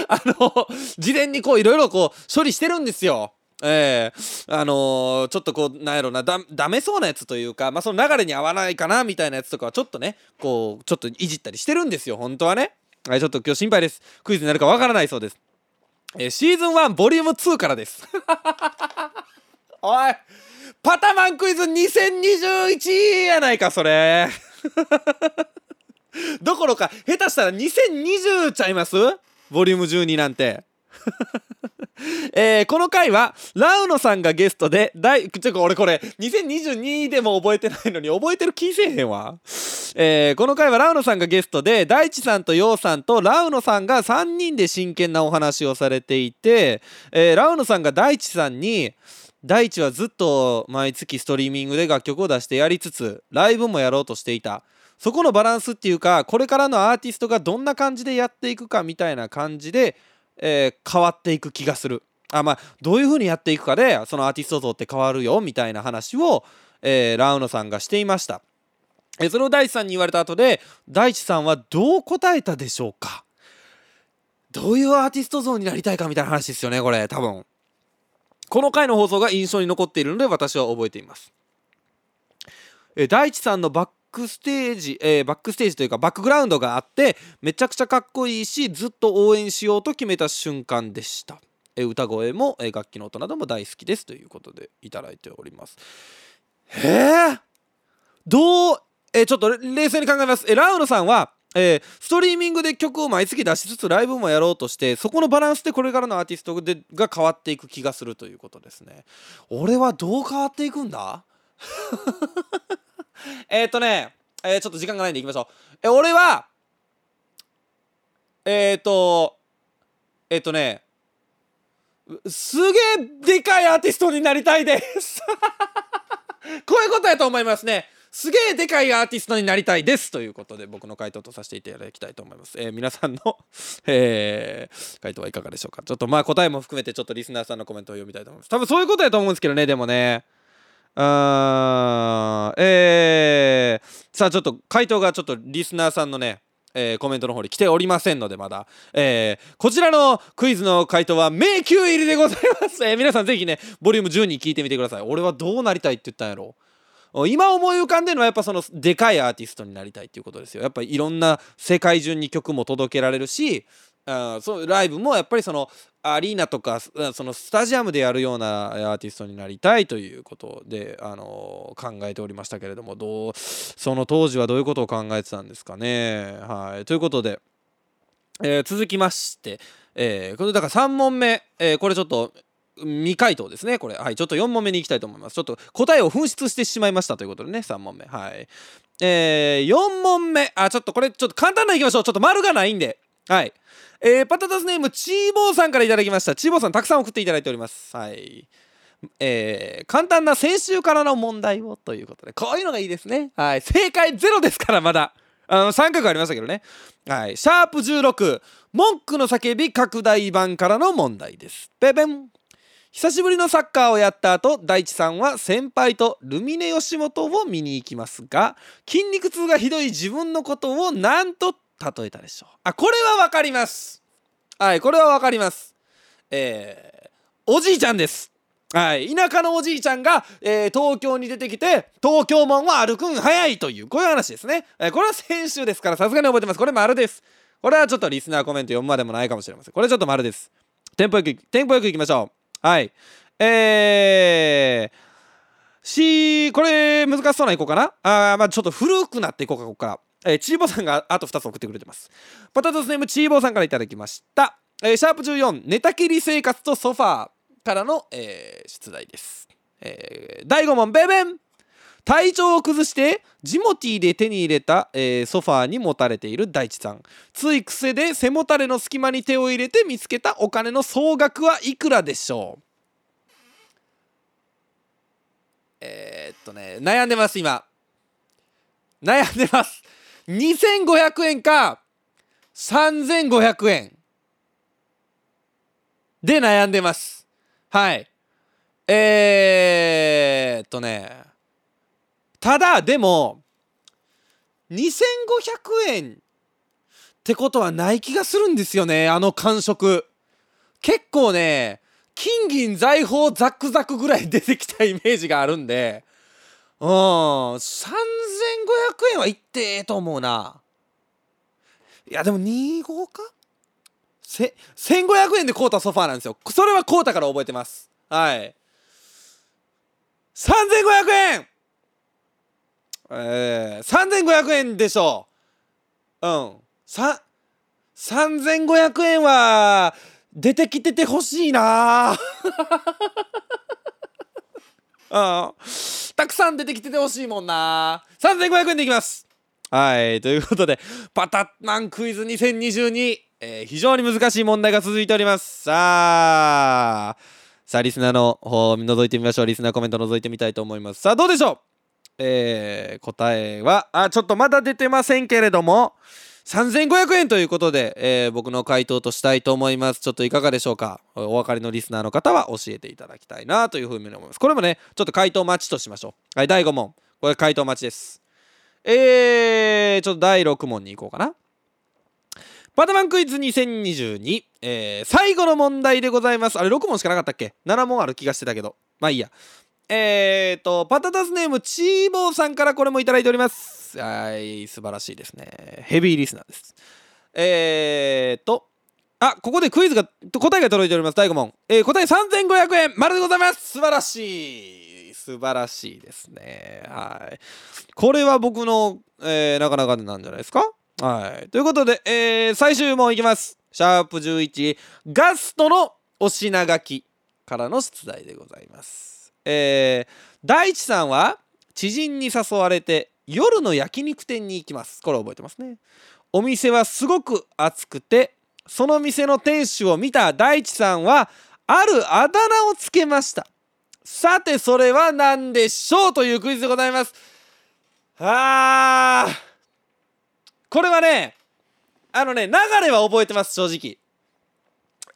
あの事前にこういろいろこう処理してるんですよ。えー、あのー、ちょっとこうなんやろなだダメそうなやつというか、まあ、その流れに合わないかなみたいなやつとかはちょっとねこうちょっといじったりしてるんですよ。本当はね。はいちょっと今日心配です。クイズになるかわからないそうです。えー、シーズン1ボリューム2からです。おいパタマンクイズ2021やないかそれ。どころか下手したら2020ちゃいます？ボリューム12なんて。えー、この回はラウノさんがゲストで大ちょ俺これ2022でも覚えてないのに覚えてる気せえへんわ、えー、この回はラウノさんがゲストで大地さんとヨウさんとラウノさんが3人で真剣なお話をされていて、えー、ラウノさんが大地さんに大地はずっと毎月ストリーミングで楽曲を出してやりつつライブもやろうとしていた。そこのバランスっていうかこれからのアーティストがどんな感じでやっていくかみたいな感じでえー、変わっていく気がする。あまあどういう風にやっていくかでそのアーティスト像って変わるよみたいな話を、えー、ラウノさんがしていました、え、それを大地さんに言われた後で大地さんはどう答えたでしょうか？どういうアーティスト像になりたいかみたいな話ですよねこれ多分。この回の放送が印象に残っているので私は覚えています、え、大地さんのバックステージ、えー、バックステージというかバックグラウンドがあってめちゃくちゃかっこいいしずっと応援しようと決めた瞬間でした、えー、歌声も、えー、楽器の音なども大好きですということでいただいております。へえどうえ、ちょっと冷静に考えます、え、ラウロさんはえー、ストリーミングで曲を毎月出しつつライブもやろうとしてそこのバランスでこれからのアーティストでが変わっていく気がするということですね。俺はどう変わっていくんだ？えっとね、えー、ちょっと時間がないんでいきましょう。え、俺は、えっ、と、えっ、とね、すげえでかいアーティストになりたいです。こういうことやと思いますね。すげえでかいアーティストになりたいです。ということで僕の回答とさせていただきたいと思います、えー、皆さんの、えー、回答はいかがでしょうか。ちょっとまあ答えも含めてちょっとリスナーさんのコメントを読みたいと思います。多分そういうことやと思うんですけどねでもね。あえー、さあちょっと回答がちょっとリスナーさんのねえー、コメントの方に来ておりませんのでまだ、えー、こちらのクイズの回答は迷宮入りでございます、えー、皆さんぜひねボリューム12聞いてみてください。俺はどうなりたいって言ったんやろ？今思い浮かんでるのはやっぱそのでかいアーティストになりたいっていうことですよ。やっぱいろんな世界中に曲も届けられるしあそうライブもやっぱりそのアリーナとかそのスタジアムでやるようなアーティストになりたいということで、あの考えておりましたけれどもどうその当時はどういうことを考えてたんですかね。はい、ということで、えー、続きまして、えー、これだから3問目、え、これちょっと未回答ですね。これ。はいちょっと4問目に行きたいと思います。ちょっと答えを紛失してしまいましたということでね3問目。はい。えー、4問目。あちょっとこれちょっと簡単な行きましょう。ちょっと丸がないんで。はい。えー、パタタスネームチーボーさんから頂きました。チーボーさんたくさん送っていただいております。はい。えー、簡単な先週からの問題をということで。こういうのがいいですね。はい。正解ゼロですからまだ。あの3角ありましたけどね。はい。シャープ16文句の叫び拡大版からの問題です。ペペン。久しぶりのサッカーをやった後大地さんは先輩とルミネ吉本を見に行きますが筋肉痛がひどい自分のことを何と例えたでしょ。うあこれは分かります。はいこれは分かります。えー、おじいちゃんです。はい田舎のおじいちゃんが、えー、東京に出てきて東京門は歩くん早いというこういう話ですね、えー、これは先週ですからさすがに覚えてます。これ丸です。これはちょっとリスナーコメント読むまでもないかもしれません。これちょっと丸です。テンポよくテンポよくいきましょう。はい。えー、しこれ難しそうないこうかな。あまあちょっと古くなっていこうかここから。えー、チーボーさんがあと2つ送ってくれてます。パタトスネームチーボーさんからいただきました。えー、シャープ14、寝たきり生活とソファーからの、えー、出題です。えー、第5問、ベベン体調を崩してジモティーで手に入れた、えー、ソファーに持たれている大地さんつい癖で背もたれの隙間に手を入れて見つけたお金の総額はいくらでしょう？えー、っとね悩んでます今悩んでます2500円か3500円。で悩んでます。はい。えー、っとね。ただでも2500円ってことはない気がするんですよねあの感触。結構ね金銀財宝ザクザクぐらい出てきたイメージがあるんで。うん。3500円はいってええと思うな。いやでも2号か？せ1500円で買うたソファーなんですよ。それは買うたから覚えてます。はい。3500円えー、3500円でしょう。うん。さ3500円は出てきててほしいな。うん。たくさん出てきててほしいもんな。3500円でいきます。はいということでパタッナンクイズ2022、えー、非常に難しい問題が続いております。さあさあリスナーの方覗いてみましょう。リスナーコメント覗いてみたいと思います。さあどうでしょう？えー、答えはあちょっとまだ出てませんけれども3500円ということで、えー、僕の回答としたいと思います。ちょっといかがでしょうか？お分かりのリスナーの方は教えていただきたいなというふうに思います。これもね、ちょっと回答待ちとしましょう。はい、第5問。これ回答待ちです。えー、ちょっと第6問に行こうかな。パタマンクイズ2022、えー、最後の問題でございます。あれ6問しかなかったっけ ?7 問ある気がしてたけど。まあいいや。えーと、パタタスネームチーボーさんからこれもいただいております。はい、素晴らしいですね。ヘビーリスナーです。えーと、あ、ここでクイズが、答えが届いております。第5問。えー、答え3500円、丸でございます。素晴らしい。素晴らしいですね。はい。これは僕の、えー、なかなかなんじゃないですか？はい。ということで、えー、最終問いきます。シャープ11、ガストのお品書きからの出題でございます。えー、大地さんは知人に誘われて夜の焼肉店に行きます。これ覚えてますね。お店はすごく暑くてその店の店主を見た大地さんはあるあだ名をつけました。さてそれは何でしょうというクイズでございます。あーこれはねあのね流れは覚えてます正直。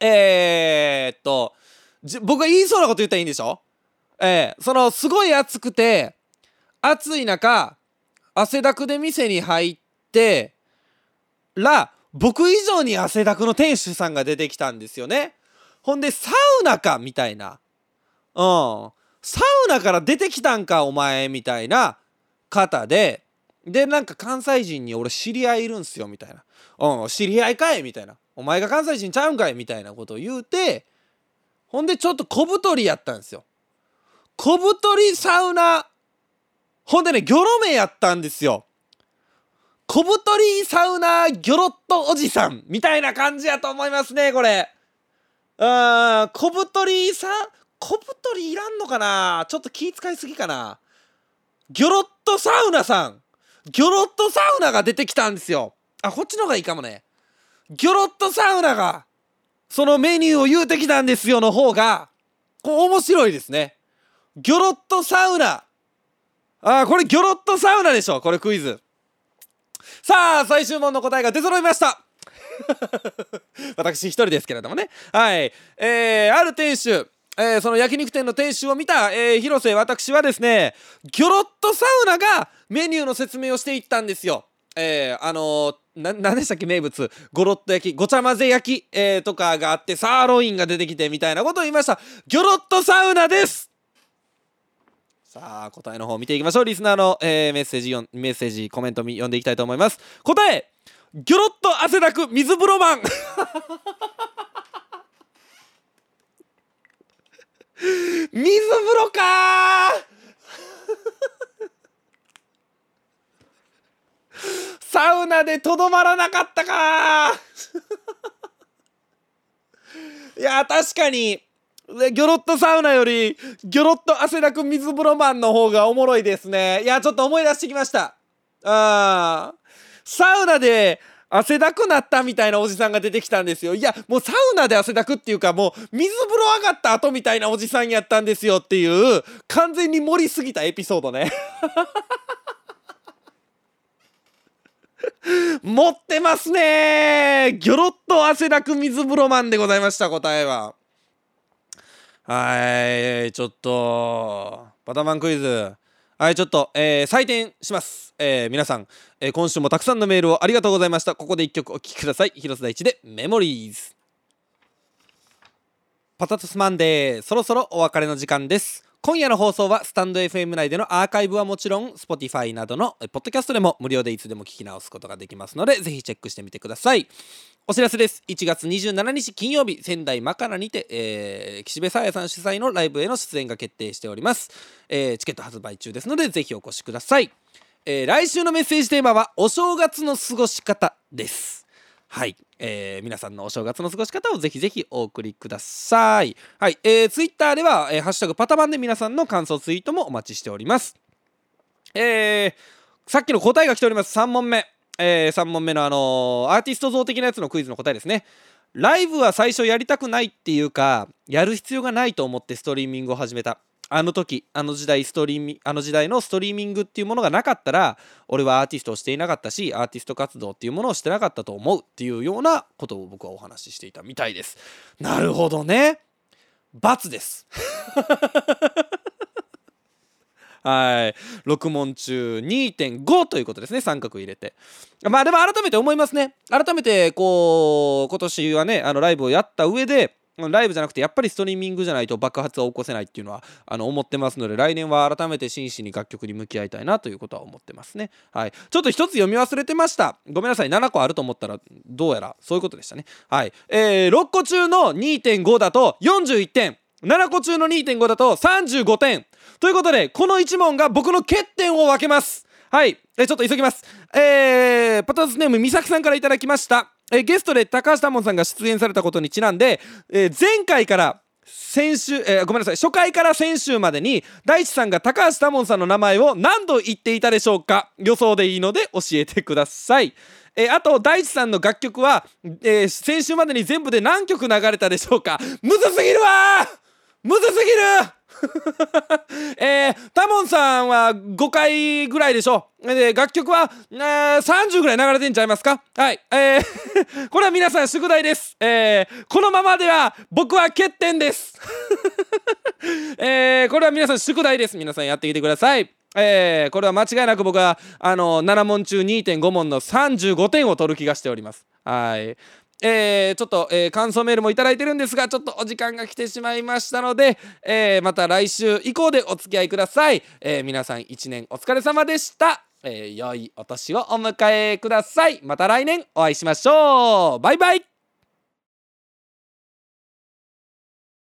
えー、っと僕が言いそうなこと言ったらいいんでしょ？えー、そのすごい暑くて暑い中汗だくで店に入ってら僕以上に汗だくの店主さんが出てきたんですよね。ほんでサウナかみたいな。うん。サウナから出てきたんかお前みたいな方で。でなんか関西人に俺知り合いいるんすよみたいな。うん知り合いかいみたいな。お前が関西人ちゃうんかいみたいなことを言うてほんでちょっと小太りやったんですよ。小太りサウナ。ほんでねギョロ目やったんですよ。小太りサウナギョロッとおじさんみたいな感じやと思いますねこれ。うーん小太りさ小太りいらんのかな？ちょっと気使いすぎかな？ギョロッとサウナさん。ギョロッとサウナが出てきたんですよ。あこっちの方がいいかもね。ギョロッとサウナがそのメニューを言うてきたんですよの方が。こう面白いですね。ギョロッとサウナ。あこれギョロッとサウナでしょこれクイズ。さあ最終問の答えが出揃いました。私一人ですけれどもね。はい。えー、ある店主えー、その焼肉店の店主を見た、えー、広瀬私はですねギョロッとサウナがメニューの説明をしていったんですよ。えー、あのー、な何でしたっけ名物。ゴロッと焼きごちゃ混ぜ焼き、えー、とかがあってサーロインが出てきてみたいなことを言いました。ギョロッとサウナです。さあ答えの方見ていきましょうリスナーの、えー、メッセージメッセージコメント読んでいきたいと思います。答えギョロッと汗だく水風呂マン。水風呂かサウナでとどまらなかったかいや確かに。ギョロッとサウナよりギョロッと汗だく水風呂マンの方がおもろいですね。いやちょっと思い出してきました。あサウナで汗だくなったみたいなおじさんが出てきたんですよ。いやもうサウナで汗だくっていうかもう水風呂上がった後みたいなおじさんやったんですよっていう完全に盛りすぎたエピソードね。持ってますねギョロッと汗だく水風呂マンでございました答えは。はいちょっとバタマンクイズ。はいちょっと、えー、採点します、えー、皆さん、えー、今週もたくさんのメールをありがとうございました。ここで一曲お聴きください。広瀬大地でメモリーズパタトスマンデー。そろそろお別れの時間です。今夜の放送はスタンド FM 内でのアーカイブはもちろん Spotify などのポッドキャストでも無料でいつでも聞き直すことができますのでぜひチェックしてみてください。お知らせです。1月27日金曜日仙台マカラにて、えー、岸辺沙耶さん主催のライブへの出演が決定しております、えー、チケット発売中ですのでぜひお越しください、えー、来週のメッセージテーマはお正月の過ごし方です。はい、えー、皆さんのお正月の過ごし方をぜひぜひお送りください。はい、えー、ツイッターでは、えー、ハッシュタグパタバンで皆さんの感想ツイートもお待ちしております。えー、さっきの答えが来ております。3問目。えー、3問目のあのー、アーティスト像的なやつのクイズの答えですね。ライブは最初やりたくないっていうか、やる必要がないと思ってストリーミングを始めた。あの時あの時代ストリーミあの時代のストリーミングっていうものがなかったら俺はアーティストをしていなかったしアーティスト活動っていうものをしてなかったと思うっていうようなことを僕はお話ししていたみたいです。なるほどね×です。はい。6問中2.5ということですね三角入れて。まあでも改めて思いますね。改めてこう今年はねあのライブをやった上でライブじゃなくてやっぱりストリーミングじゃないと爆発は起こせないっていうのはあの思ってますので来年は改めて真摯に楽曲に向き合いたいなということは思ってますね。はい。ちょっと一つ読み忘れてました。ごめんなさい。7個あると思ったらどうやらそういうことでしたね。はい。えー、6個中の2.5だと41点。7個中の2.5だと35点。ということでこの1問が僕の欠点を分けます。はい。えちょっと急ぎます。えー、パターンスネームみさきさんから頂きました。えゲストで高橋多門さんが出演されたことにちなんで、えー、前回から先週、えーごめんなさい初回から先週までに大地さんが高橋多門さんの名前を何度言っていたでしょうか予想でいいので教えてください。えーあと大地さんの楽曲は、え先週までに全部で何曲流れたでしょうか。むずすぎるわむずすぎる えー、タモンさんは5回ぐらいでしょ。で楽曲は、えー、30ぐらい流れてんちゃいますか？はい。えー、これは皆さん宿題です。えー、このままでは僕は欠点です。えー、これは皆さん宿題です。皆さんやってきてください。えー、これは間違いなく僕はあの7問中2.5問の35点を取る気がしております。はい。えー、ちょっと、えー感想メールも頂いてるんですがちょっとお時間が来てしまいましたので、えーまた来週以降でお付き合いください、え皆さん一年お疲れ様でした、え良いお年をお迎えください。また来年お会いしましょう。バイバイ。